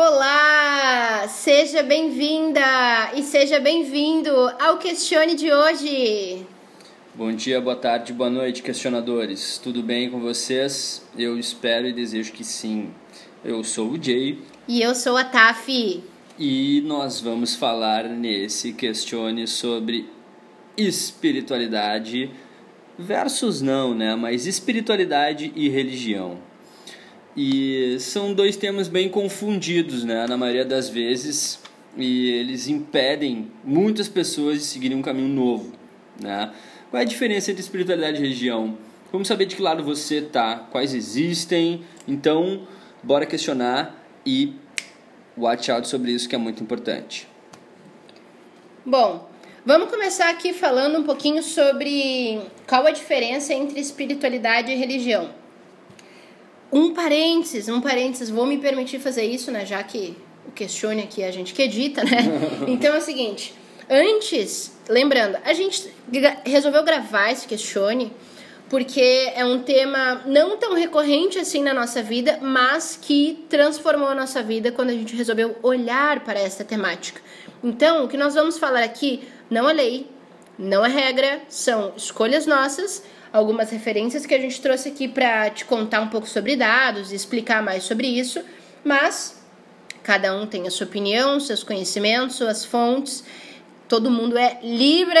Olá! Seja bem-vinda e seja bem-vindo ao Questione de hoje. Bom dia, boa tarde, boa noite, questionadores. Tudo bem com vocês? Eu espero e desejo que sim. Eu sou o Jay. E eu sou a Tafi. E nós vamos falar nesse Questione sobre espiritualidade versus não, né? Mas espiritualidade e religião. E são dois temas bem confundidos, né, na maioria das vezes, e eles impedem muitas pessoas de seguirem um caminho novo, né? Qual é a diferença entre espiritualidade e religião? Como saber de que lado você tá? Quais existem? Então, bora questionar e watch out sobre isso que é muito importante. Bom, vamos começar aqui falando um pouquinho sobre qual a diferença entre espiritualidade e religião. Um parênteses, um parênteses, vou me permitir fazer isso, né? Já que o questione aqui é a gente que edita, né? Então é o seguinte, antes, lembrando, a gente resolveu gravar esse questione porque é um tema não tão recorrente assim na nossa vida, mas que transformou a nossa vida quando a gente resolveu olhar para essa temática. Então, o que nós vamos falar aqui não é lei, não é regra, são escolhas nossas algumas referências que a gente trouxe aqui para te contar um pouco sobre dados e explicar mais sobre isso, mas cada um tem a sua opinião, seus conhecimentos, suas fontes, todo mundo é livre,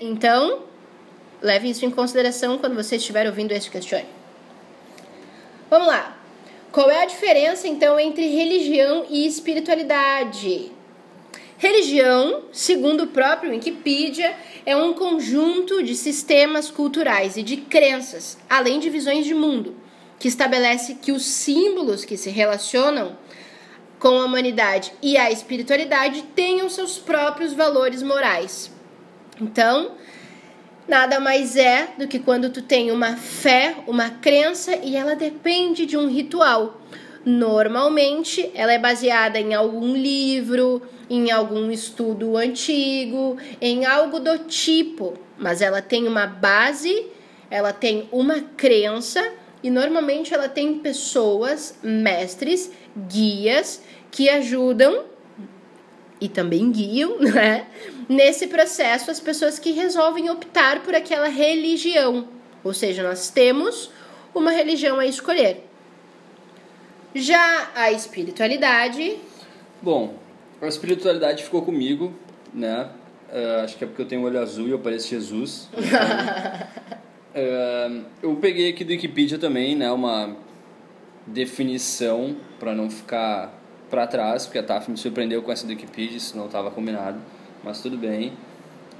então leve isso em consideração quando você estiver ouvindo este questione. Vamos lá. Qual é a diferença então entre religião e espiritualidade? Religião, segundo o próprio Wikipedia, é um conjunto de sistemas culturais e de crenças, além de visões de mundo, que estabelece que os símbolos que se relacionam com a humanidade e a espiritualidade tenham seus próprios valores morais. Então, nada mais é do que quando tu tem uma fé, uma crença e ela depende de um ritual. Normalmente, ela é baseada em algum livro, em algum estudo antigo, em algo do tipo, mas ela tem uma base, ela tem uma crença e normalmente ela tem pessoas, mestres, guias que ajudam e também guiam, né? Nesse processo, as pessoas que resolvem optar por aquela religião. Ou seja, nós temos uma religião a escolher. Já a espiritualidade. Bom, a espiritualidade ficou comigo, né? Uh, acho que é porque eu tenho olho azul e eu pareço Jesus. uh, eu peguei aqui do Wikipedia também, né? Uma definição para não ficar para trás, porque a TAF me surpreendeu com essa do Wikipedia, isso não estava combinado, mas tudo bem.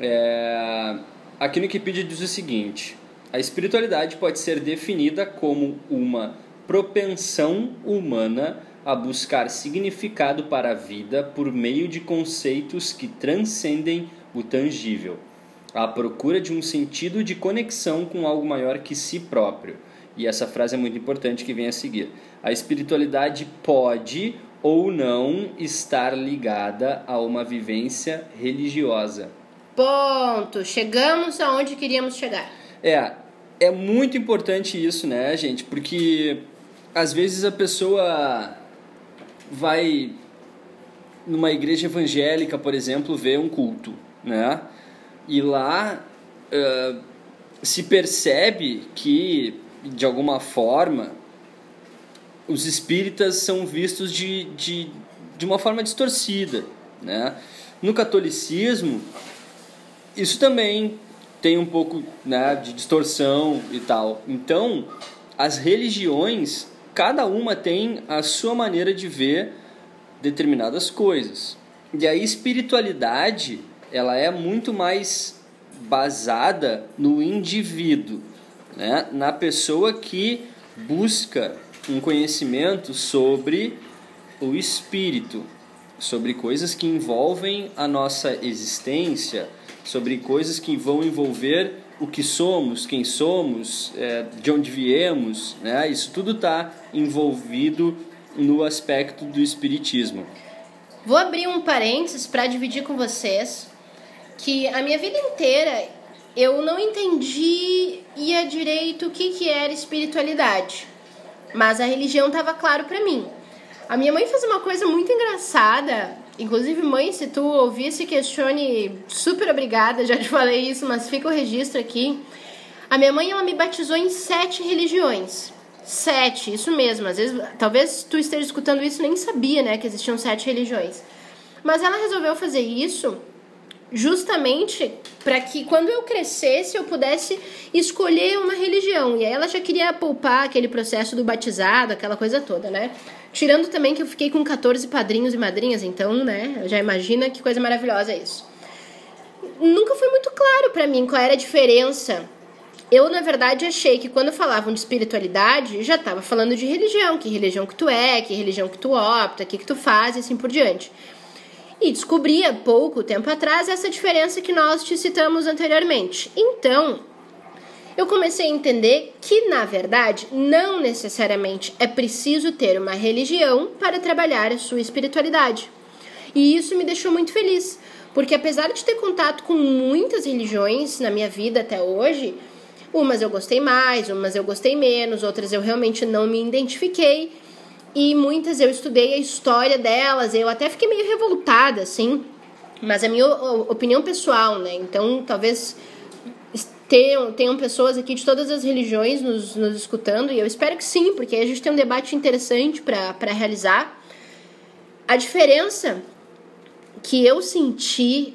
É, aqui no Wikipedia diz o seguinte: a espiritualidade pode ser definida como uma propensão humana a buscar significado para a vida por meio de conceitos que transcendem o tangível, à procura de um sentido de conexão com algo maior que si próprio. E essa frase é muito importante que vem a seguir. A espiritualidade pode ou não estar ligada a uma vivência religiosa. Ponto. Chegamos aonde queríamos chegar. É, é muito importante isso, né, gente? Porque às vezes a pessoa vai numa igreja evangélica, por exemplo, ver um culto, né? E lá uh, se percebe que, de alguma forma, os espíritas são vistos de, de, de uma forma distorcida, né? No catolicismo, isso também tem um pouco né, de distorção e tal. Então, as religiões cada uma tem a sua maneira de ver determinadas coisas. E a espiritualidade, ela é muito mais basada no indivíduo, né? na pessoa que busca um conhecimento sobre o espírito, sobre coisas que envolvem a nossa existência, sobre coisas que vão envolver o que somos, quem somos, é, de onde viemos, né? Isso tudo está envolvido no aspecto do espiritismo. Vou abrir um parênteses para dividir com vocês que a minha vida inteira eu não entendi ia direito o que, que era espiritualidade, mas a religião estava claro para mim. A minha mãe fez uma coisa muito engraçada. Inclusive, mãe, se tu ouvir, se questione, super obrigada, já te falei isso, mas fica o registro aqui. A minha mãe, ela me batizou em sete religiões. Sete, isso mesmo. Às vezes, talvez tu esteja escutando isso nem sabia, né, que existiam sete religiões. Mas ela resolveu fazer isso justamente para que quando eu crescesse eu pudesse escolher uma religião. E aí ela já queria poupar aquele processo do batizado, aquela coisa toda, né? Tirando também que eu fiquei com 14 padrinhos e madrinhas, então, né, já imagina que coisa maravilhosa é isso. Nunca foi muito claro para mim qual era a diferença. Eu, na verdade, achei que quando falavam de espiritualidade, já estava falando de religião, que religião que tu é, que religião que tu opta, que, que tu faz e assim por diante. E descobri há pouco tempo atrás essa diferença que nós te citamos anteriormente. Então, eu comecei a entender que, na verdade, não necessariamente é preciso ter uma religião para trabalhar a sua espiritualidade. E isso me deixou muito feliz, porque apesar de ter contato com muitas religiões na minha vida até hoje, umas eu gostei mais, umas eu gostei menos, outras eu realmente não me identifiquei, e muitas eu estudei a história delas, eu até fiquei meio revoltada, assim, mas é a minha opinião pessoal, né? Então, talvez tenham, tenham pessoas aqui de todas as religiões nos, nos escutando, e eu espero que sim, porque a gente tem um debate interessante para realizar. A diferença que eu senti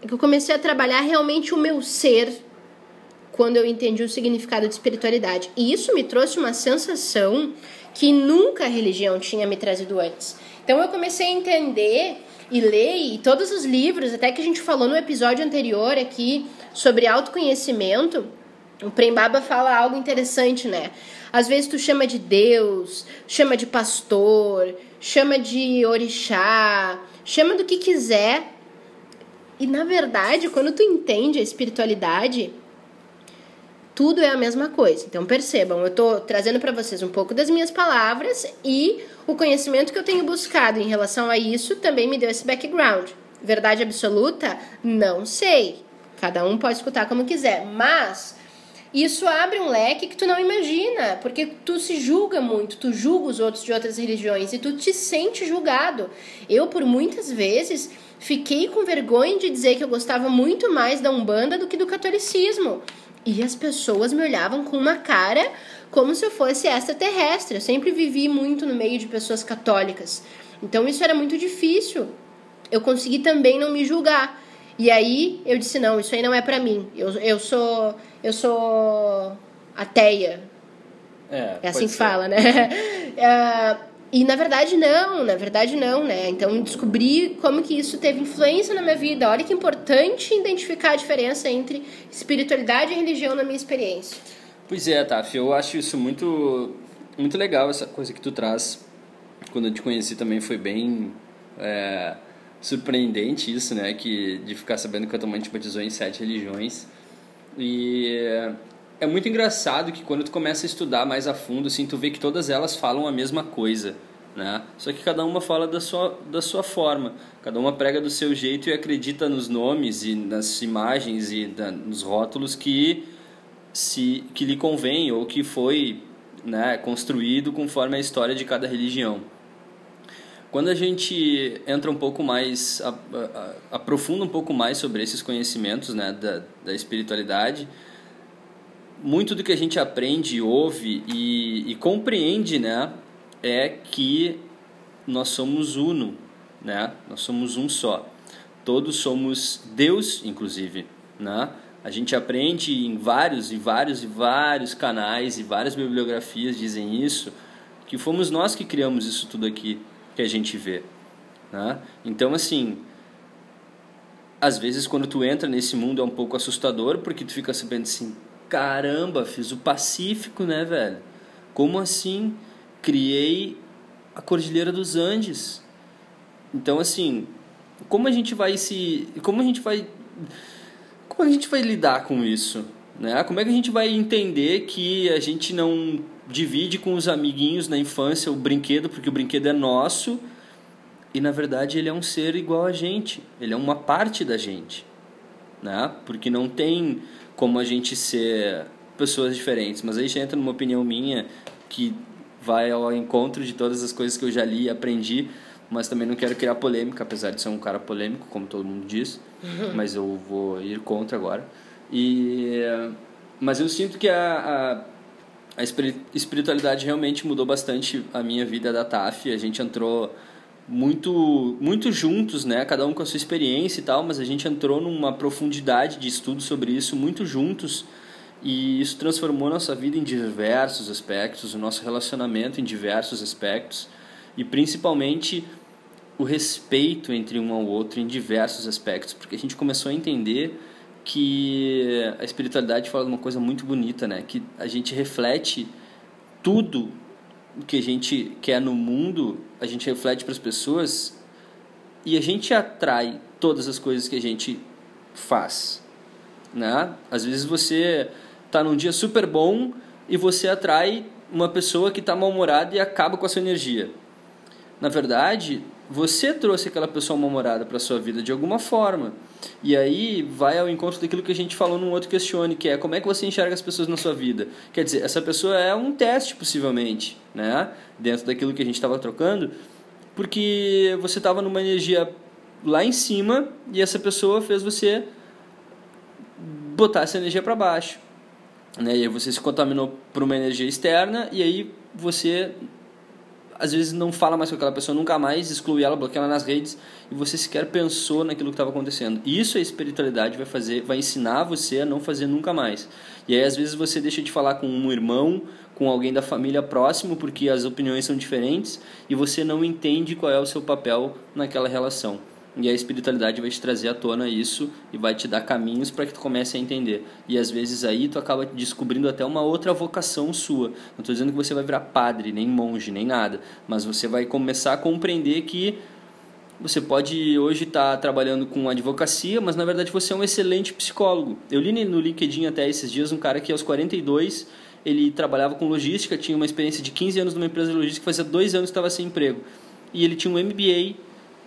é que eu comecei a trabalhar realmente o meu ser quando eu entendi o significado de espiritualidade. E isso me trouxe uma sensação que nunca a religião tinha me trazido antes. Então eu comecei a entender e ler e todos os livros, até que a gente falou no episódio anterior aqui sobre autoconhecimento, o Prembaba fala algo interessante, né? Às vezes tu chama de Deus, chama de pastor, chama de orixá, chama do que quiser. E na verdade, quando tu entende a espiritualidade, tudo é a mesma coisa. Então percebam, eu estou trazendo para vocês um pouco das minhas palavras e o conhecimento que eu tenho buscado em relação a isso também me deu esse background. Verdade absoluta? Não sei. Cada um pode escutar como quiser, mas isso abre um leque que tu não imagina, porque tu se julga muito, tu julga os outros de outras religiões e tu te sente julgado. Eu, por muitas vezes, fiquei com vergonha de dizer que eu gostava muito mais da Umbanda do que do catolicismo. E as pessoas me olhavam com uma cara como se eu fosse extraterrestre. Eu sempre vivi muito no meio de pessoas católicas. Então isso era muito difícil. Eu consegui também não me julgar. E aí eu disse não, isso aí não é para mim. Eu, eu sou eu sou ateia. É, é assim que ser. fala, né? uh, e na verdade não, na verdade não, né? Então descobri como que isso teve influência na minha vida. Olha que importante identificar a diferença entre espiritualidade e religião na minha experiência. Pois é, Taf, eu acho isso muito muito legal essa coisa que tu traz. Quando eu te conheci também foi bem é, surpreendente isso, né? Que, de ficar sabendo que a tua mãe te batizou em sete religiões. E é muito engraçado que quando tu começa a estudar mais a fundo, assim, tu vê que todas elas falam a mesma coisa, né? Só que cada uma fala da sua, da sua forma. Cada uma prega do seu jeito e acredita nos nomes e nas imagens e da, nos rótulos que se que lhe convém ou que foi né, construído conforme a história de cada religião. Quando a gente entra um pouco mais, aprofunda um pouco mais sobre esses conhecimentos né, da, da espiritualidade, muito do que a gente aprende, ouve e, e compreende, né, é que nós somos uno, né? Nós somos um só. Todos somos Deus, inclusive, né? A gente aprende em vários e vários e vários canais e várias bibliografias dizem isso, que fomos nós que criamos isso tudo aqui que a gente vê. Né? Então, assim, às vezes quando tu entra nesse mundo é um pouco assustador, porque tu fica sabendo assim, caramba, fiz o Pacífico, né, velho? Como assim? Criei a Cordilheira dos Andes. Então, assim, como a gente vai se... Como a gente vai... Como a gente vai lidar com isso? Né? Como é que a gente vai entender que a gente não divide com os amiguinhos na infância o brinquedo, porque o brinquedo é nosso e na verdade ele é um ser igual a gente, ele é uma parte da gente, né? Porque não tem como a gente ser pessoas diferentes, mas aí já entra numa opinião minha que vai ao encontro de todas as coisas que eu já li e aprendi, mas também não quero criar polêmica, apesar de ser um cara polêmico, como todo mundo diz, uhum. mas eu vou ir contra agora. E mas eu sinto que a, a, a espiritualidade realmente mudou bastante a minha vida da TAF. A gente entrou muito muito juntos, né? Cada um com a sua experiência e tal, mas a gente entrou numa profundidade de estudo sobre isso muito juntos e isso transformou nossa vida em diversos aspectos, o nosso relacionamento em diversos aspectos e principalmente o respeito entre um ao outro em diversos aspectos, porque a gente começou a entender que a espiritualidade fala de uma coisa muito bonita, né? Que a gente reflete tudo que a gente quer no mundo, a gente reflete para as pessoas e a gente atrai todas as coisas que a gente faz, né? Às vezes você tá num dia super bom e você atrai uma pessoa que está mal-humorada e acaba com a sua energia. Na verdade, você trouxe aquela pessoa mal-humorada para sua vida de alguma forma. E aí vai ao encontro daquilo que a gente falou num outro questione, que é como é que você enxerga as pessoas na sua vida. Quer dizer, essa pessoa é um teste, possivelmente, né? Dentro daquilo que a gente estava trocando, porque você estava numa energia lá em cima e essa pessoa fez você botar essa energia para baixo. Né? E aí você se contaminou por uma energia externa e aí você às vezes não fala mais com aquela pessoa nunca mais, exclui ela, bloqueia ela nas redes e você sequer pensou naquilo que estava acontecendo. Isso a espiritualidade vai fazer, vai ensinar você a não fazer nunca mais. E aí às vezes você deixa de falar com um irmão, com alguém da família próximo, porque as opiniões são diferentes e você não entende qual é o seu papel naquela relação. E a espiritualidade vai te trazer à tona isso e vai te dar caminhos para que tu comece a entender. E às vezes aí tu acaba descobrindo até uma outra vocação sua. Não estou dizendo que você vai virar padre, nem monge, nem nada, mas você vai começar a compreender que você pode hoje estar tá trabalhando com advocacia, mas na verdade você é um excelente psicólogo. Eu li no LinkedIn até esses dias um cara que aos 42 ele trabalhava com logística, tinha uma experiência de 15 anos numa empresa de logística, fazia dois anos que estava sem emprego. E ele tinha um MBA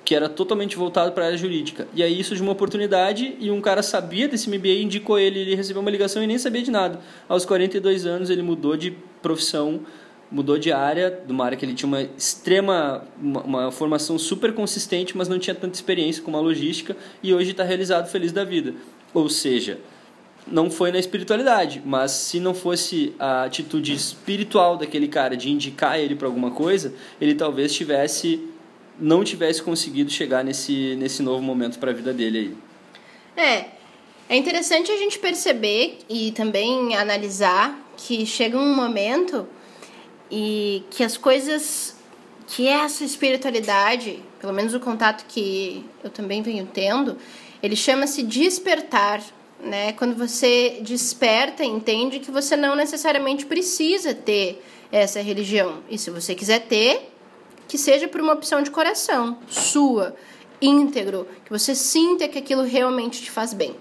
que era totalmente voltado para a área jurídica. E aí isso de uma oportunidade e um cara sabia desse MBA, indicou ele, ele recebeu uma ligação e nem sabia de nada. Aos 42 anos ele mudou de profissão, mudou de área, de uma área que ele tinha uma extrema, uma, uma formação super consistente, mas não tinha tanta experiência com a logística e hoje está realizado feliz da vida. Ou seja, não foi na espiritualidade, mas se não fosse a atitude espiritual daquele cara de indicar ele para alguma coisa, ele talvez tivesse não tivesse conseguido chegar nesse, nesse novo momento para a vida dele aí. É, é interessante a gente perceber e também analisar que chega um momento e que as coisas que essa espiritualidade, pelo menos o contato que eu também venho tendo, ele chama-se despertar, né? Quando você desperta, entende que você não necessariamente precisa ter essa religião. E se você quiser ter, que seja por uma opção de coração, sua, íntegro, que você sinta que aquilo realmente te faz bem.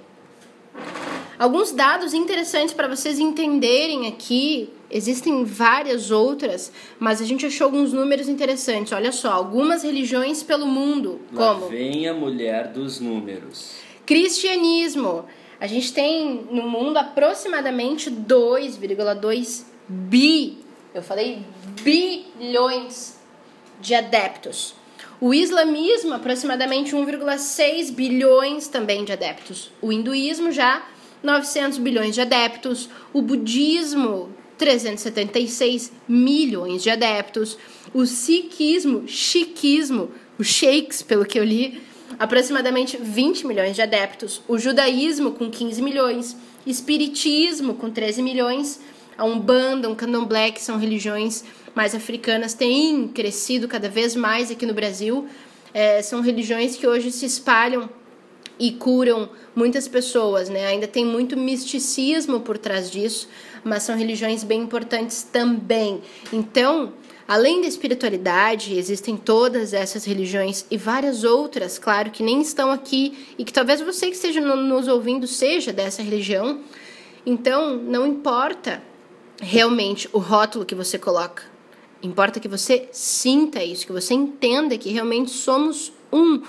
Alguns dados interessantes para vocês entenderem aqui, existem várias outras, mas a gente achou alguns números interessantes. Olha só, algumas religiões pelo mundo, Lá como vem a mulher dos números. Cristianismo. A gente tem no mundo aproximadamente 2,2 bi, eu falei bilhões de adeptos. O islamismo, aproximadamente 1,6 bilhões também de adeptos. O hinduísmo, já 900 bilhões de adeptos. O budismo, 376 milhões de adeptos. O sikhismo, chiquismo, os sheiks, pelo que eu li, aproximadamente 20 milhões de adeptos. O judaísmo, com 15 milhões. Espiritismo, com 13 milhões. A Umbanda, um Candomblé, que são religiões mais africanas têm crescido cada vez mais aqui no Brasil. É, são religiões que hoje se espalham e curam muitas pessoas, né? Ainda tem muito misticismo por trás disso, mas são religiões bem importantes também. Então, além da espiritualidade, existem todas essas religiões e várias outras, claro, que nem estão aqui e que talvez você que esteja nos ouvindo seja dessa religião. Então, não importa realmente o rótulo que você coloca. Importa que você sinta isso, que você entenda que realmente somos um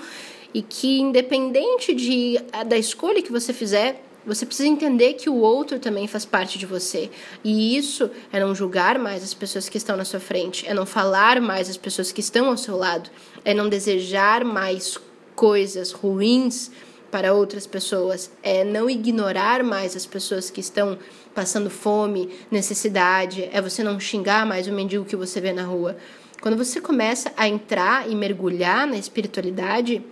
e que independente de, da escolha que você fizer, Você precisa entender que o outro também faz parte de você. E isso é não julgar mais as pessoas que estão na sua frente, é não falar mais as pessoas que estão ao seu lado, é não desejar mais coisas ruins para outras pessoas, é não ignorar mais as pessoas que estão passando fome, necessidade, é você não xingar mais o mendigo que você vê na rua. Quando você começa a entrar e mergulhar na espiritualidade,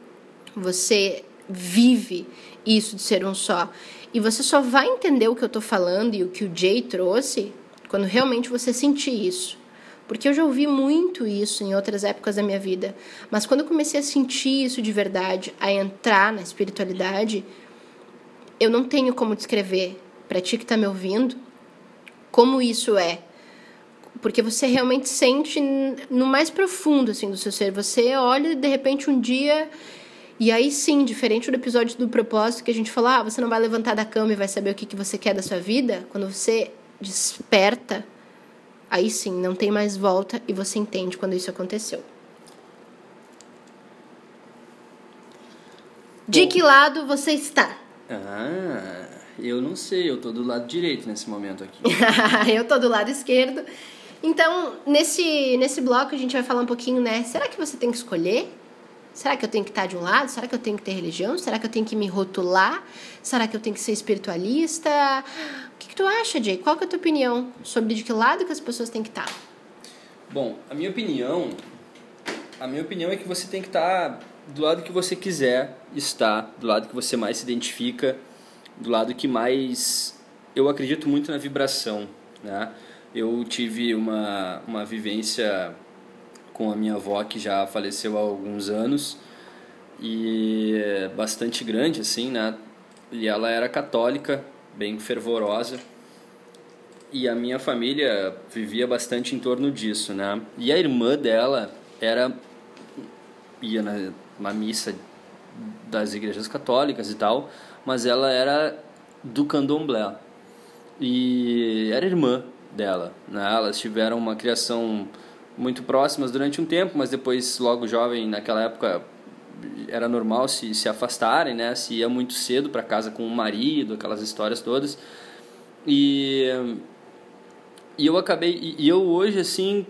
você vive isso de ser um só. E você só vai entender o que eu estou falando e o que o Jay trouxe quando realmente você sentir isso. Porque eu já ouvi muito isso em outras épocas da minha vida. Mas quando eu comecei a sentir isso de verdade, a entrar na espiritualidade, eu não tenho como descrever para ti que está me ouvindo como isso é. Porque você realmente sente no mais profundo assim do seu ser. Você olha de repente um dia e aí sim, diferente do episódio do propósito que a gente falou, ah, você não vai levantar da cama e vai saber o que, que você quer da sua vida, quando você desperta, aí sim, não tem mais volta e você entende quando isso aconteceu. De que lado você está? Ah, eu não sei, eu tô do lado direito nesse momento aqui. eu tô do lado esquerdo. Então, nesse, nesse bloco a gente vai falar um pouquinho, né? Será que você tem que escolher? Será que eu tenho que estar de um lado? Será que eu tenho que ter religião? Será que eu tenho que me rotular? Será que eu tenho que ser espiritualista? O que, que tu acha, Jay? Qual que é a tua opinião sobre de que lado que as pessoas têm que estar? Bom, a minha opinião, a minha opinião é que você tem que estar do lado que você quiser estar, do lado que você mais se identifica, do lado que mais eu acredito muito na vibração, né? Eu tive uma uma vivência com a minha avó que já faleceu há alguns anos e bastante grande assim, né? E ela era católica, bem fervorosa. E a minha família vivia bastante em torno disso, né? E a irmã dela era ia na, na missa das igrejas católicas e tal, mas ela era do candomblé. E era irmã dela, né? Elas tiveram uma criação muito próximas durante um tempo, mas depois, logo jovem, naquela época, era normal se, se afastarem, né? Se ia muito cedo para casa com o marido, aquelas histórias todas. E, e eu acabei. E, eu hoje, assim.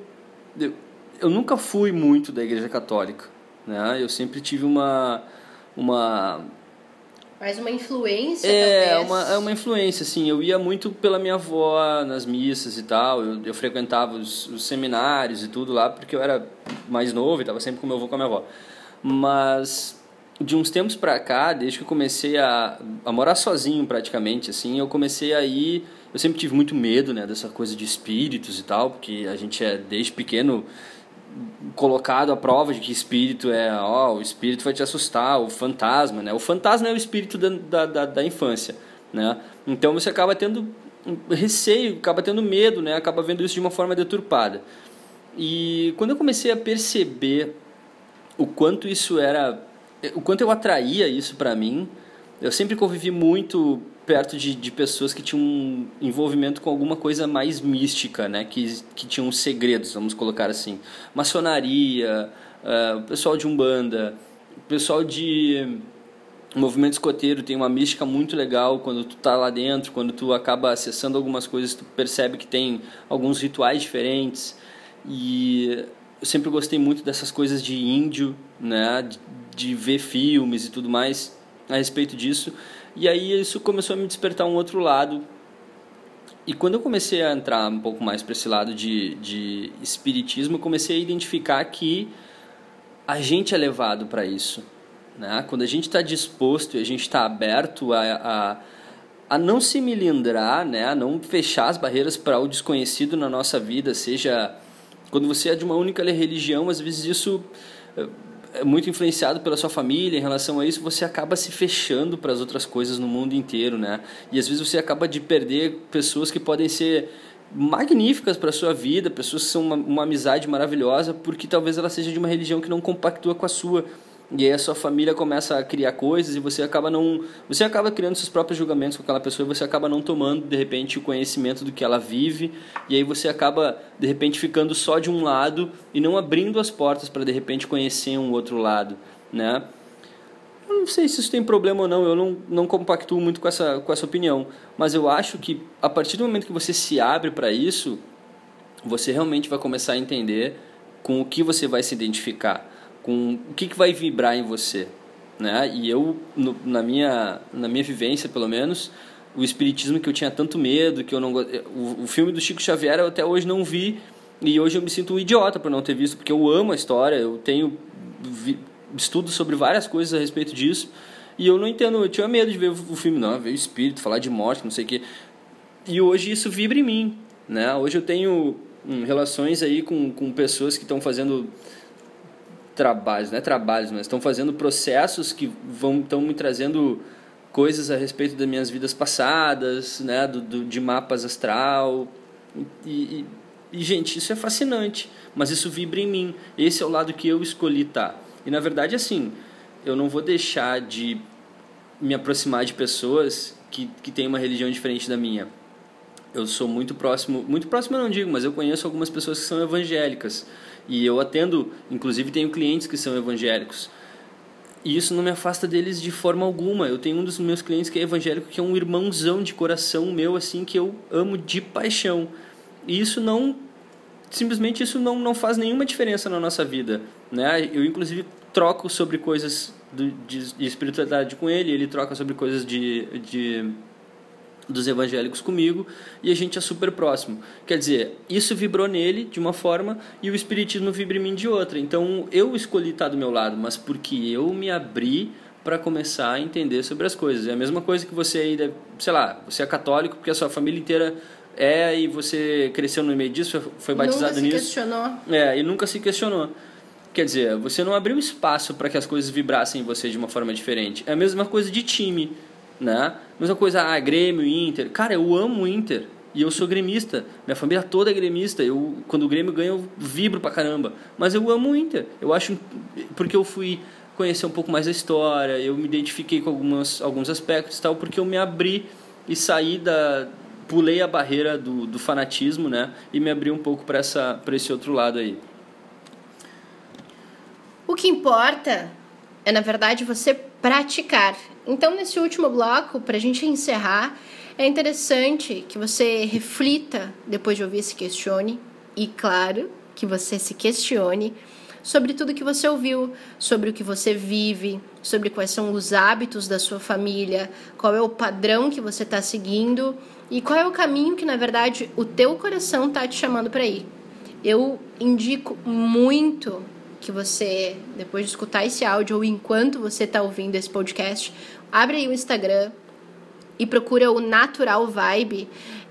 Eu, eu nunca fui muito da Igreja Católica, né? Eu sempre tive uma. uma mais uma influência, é, talvez. Uma, é uma influência, assim. Eu ia muito pela minha avó nas missas e tal. Eu, eu frequentava os, os, seminários e tudo lá, porque eu era mais novo e estava sempre com meu avô com a minha avó. Mas de uns tempos pra cá, desde que eu comecei a, a morar sozinho praticamente, assim, eu comecei a ir... Eu sempre tive muito medo, né, dessa coisa de espíritos e tal, porque a gente é, desde pequeno colocado à prova de que espírito é, ó, o espírito vai te assustar, o fantasma, né? O fantasma é o espírito da, da, da infância, né? Então você acaba tendo receio, acaba tendo medo, né? Acaba vendo isso de uma forma deturpada. E quando eu comecei a perceber o quanto isso era, o quanto eu atraía isso para mim, eu sempre convivi muito perto de, de pessoas que tinham um envolvimento com alguma coisa mais mística, né? Que, que tinham segredos, vamos colocar assim. Maçonaria, uh, pessoal de Umbanda, pessoal de movimento escoteiro tem uma mística muito legal quando tu tá lá dentro, quando tu acaba acessando algumas coisas, tu percebe que tem alguns rituais diferentes. E eu sempre gostei muito dessas coisas de índio, né? de, de ver filmes e tudo mais a respeito disso. E aí isso começou a me despertar um outro lado. E quando eu comecei a entrar um pouco mais para esse lado de, de espiritismo, eu comecei a identificar que a gente é levado para isso. Né? Quando a gente está disposto e a gente está aberto a, a, a não se milindrar, né? a não fechar as barreiras para o desconhecido na nossa vida, seja quando você é de uma única religião, às vezes isso é muito influenciado pela sua família em relação a isso, você acaba se fechando para as outras coisas no mundo inteiro, né? E às vezes você acaba de perder pessoas que podem ser magníficas para a sua vida, pessoas que são uma, uma amizade maravilhosa, porque talvez ela seja de uma religião que não compactua com a sua. E aí a sua família começa a criar coisas e você acaba não, você acaba criando seus próprios julgamentos com aquela pessoa e você acaba não tomando de repente o conhecimento do que ela vive e aí você acaba de repente ficando só de um lado e não abrindo as portas para de repente conhecer um outro lado, né? Eu não sei se isso tem problema ou não, eu não, não compactuo muito com essa, com essa opinião. Mas eu acho que a partir do momento que você se abre para isso, você realmente vai começar a entender com o que você vai se identificar, com o que, que vai vibrar em você. Né? E eu, no, na, minha, na minha vivência, pelo menos, o espiritismo que eu tinha tanto medo, que eu não o, o filme do Chico Xavier eu até hoje não vi, e hoje eu me sinto um idiota por não ter visto, porque eu amo a história, eu tenho vi, estudo sobre várias coisas a respeito disso, e eu não entendo, eu tinha medo de ver o filme, não, ver o espírito, falar de morte, não sei o quê. E hoje isso vibra em mim, né? Hoje eu tenho hum, relações aí com, com pessoas que estão fazendo trabalhos, não é trabalhos, mas estão fazendo processos que vão estão me trazendo coisas a respeito das minhas vidas passadas, né, do, do de mapas astral e, e, e, gente, isso é fascinante, mas isso vibra em mim. Esse é o lado que eu escolhi. Tá. E na verdade, assim, eu não vou deixar de me aproximar de pessoas que, que têm uma religião diferente da minha. Eu sou muito próximo, muito próximo eu não digo, mas eu conheço algumas pessoas que são evangélicas. E eu atendo, inclusive tenho clientes que são evangélicos. E isso não me afasta deles de forma alguma. Eu tenho um dos meus clientes que é evangélico, que é um irmãozão de coração meu, assim, que eu amo de paixão. E isso não. Simplesmente isso não, não faz nenhuma diferença na nossa vida. Né? Eu, inclusive, troco sobre coisas de, de espiritualidade com ele, ele troca sobre coisas de, de dos evangélicos comigo e a gente é super próximo. Quer dizer, isso vibrou nele de uma forma e o espiritismo vibra em mim de outra. Então eu escolhi estar do meu lado, mas porque eu me abri para começar a entender sobre as coisas. É a mesma coisa que você aí, sei lá, você é católico porque a sua família inteira é e você cresceu no meio disso, foi batizado nunca nisso. se questionou. É, e nunca se questionou. Quer dizer, você não abriu espaço para que as coisas vibrassem em você de uma forma diferente. É a mesma coisa de time né? Mesma coisa, ah, Grêmio, Inter. Cara, eu amo o Inter. E eu sou gremista. Minha família toda é gremista. Eu, quando o Grêmio ganha, eu vibro pra caramba. Mas eu amo o Inter. Eu acho. Porque eu fui conhecer um pouco mais a história, eu me identifiquei com algumas, alguns aspectos tal, porque eu me abri e saí da. Pulei a barreira do, do fanatismo, né? E me abri um pouco para esse outro lado aí. O que importa é, na verdade, você praticar. Então, nesse último bloco, para a gente encerrar, é interessante que você reflita depois de ouvir se questione e, claro, que você se questione sobre tudo que você ouviu, sobre o que você vive, sobre quais são os hábitos da sua família, qual é o padrão que você está seguindo e qual é o caminho que, na verdade, o teu coração está te chamando para ir. Eu indico muito que você, depois de escutar esse áudio ou enquanto você está ouvindo esse podcast, abre aí o Instagram e procura o Natural Vibe.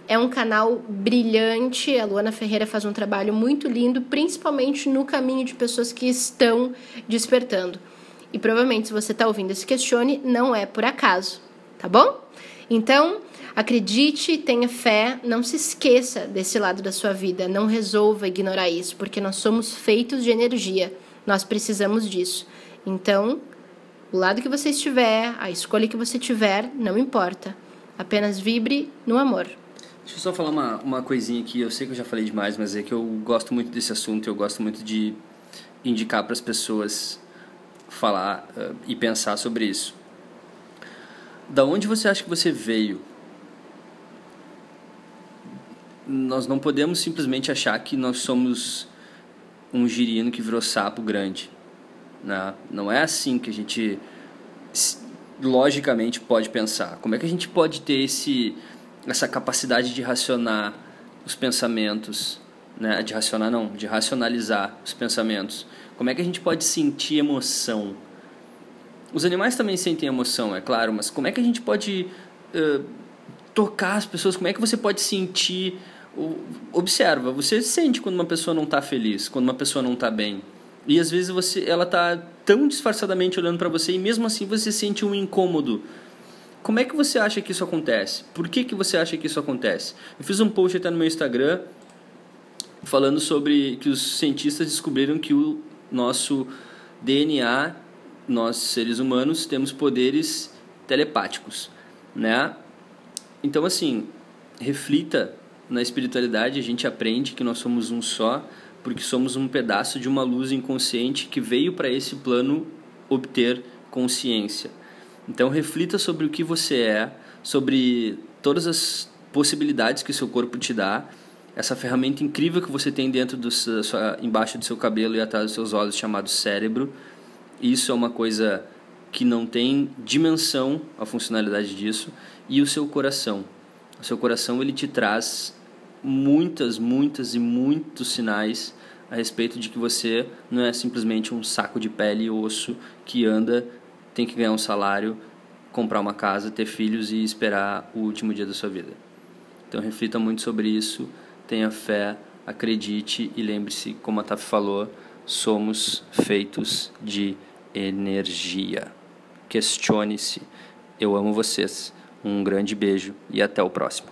É um canal brilhante. A Luana Ferreira faz um trabalho muito lindo, principalmente no caminho de pessoas que estão despertando. E provavelmente, se você está ouvindo esse questione, não é por acaso, tá bom? Então, acredite, tenha fé, não se esqueça desse lado da sua vida, não resolva ignorar isso, porque nós somos feitos de energia, nós precisamos disso. Então, o lado que você estiver, a escolha que você tiver, não importa. Apenas vibre no amor. Deixa eu só falar uma, uma coisinha aqui. Eu sei que eu já falei demais, mas é que eu gosto muito desse assunto. Eu gosto muito de indicar para as pessoas falar uh, e pensar sobre isso. Da onde você acha que você veio? Nós não podemos simplesmente achar que nós somos um girino que virou sapo grande. Né? Não é assim que a gente logicamente pode pensar. Como é que a gente pode ter esse, essa capacidade de racionar os pensamentos, né? de racionar não, de racionalizar os pensamentos? Como é que a gente pode sentir emoção? Os animais também sentem emoção, é claro, mas como é que a gente pode uh, tocar as pessoas? Como é que você pode sentir? Observa, você sente quando uma pessoa não está feliz, quando uma pessoa não está bem. E às vezes você, ela está tão disfarçadamente olhando para você e mesmo assim você sente um incômodo. Como é que você acha que isso acontece? Por que, que você acha que isso acontece? Eu fiz um post até no meu Instagram falando sobre que os cientistas descobriram que o nosso DNA nós seres humanos temos poderes telepáticos, né? Então assim, reflita na espiritualidade, a gente aprende que nós somos um só, porque somos um pedaço de uma luz inconsciente que veio para esse plano obter consciência. Então reflita sobre o que você é, sobre todas as possibilidades que seu corpo te dá, essa ferramenta incrível que você tem dentro do sua, embaixo do seu cabelo e atrás dos seus olhos chamado cérebro. Isso é uma coisa que não tem dimensão a funcionalidade disso e o seu coração. O seu coração ele te traz muitas, muitas e muitos sinais a respeito de que você não é simplesmente um saco de pele e osso que anda, tem que ganhar um salário, comprar uma casa, ter filhos e esperar o último dia da sua vida. Então reflita muito sobre isso, tenha fé, acredite e lembre-se, como a Taf falou, somos feitos de energia. Questione-se. Eu amo vocês. Um grande beijo e até o próximo.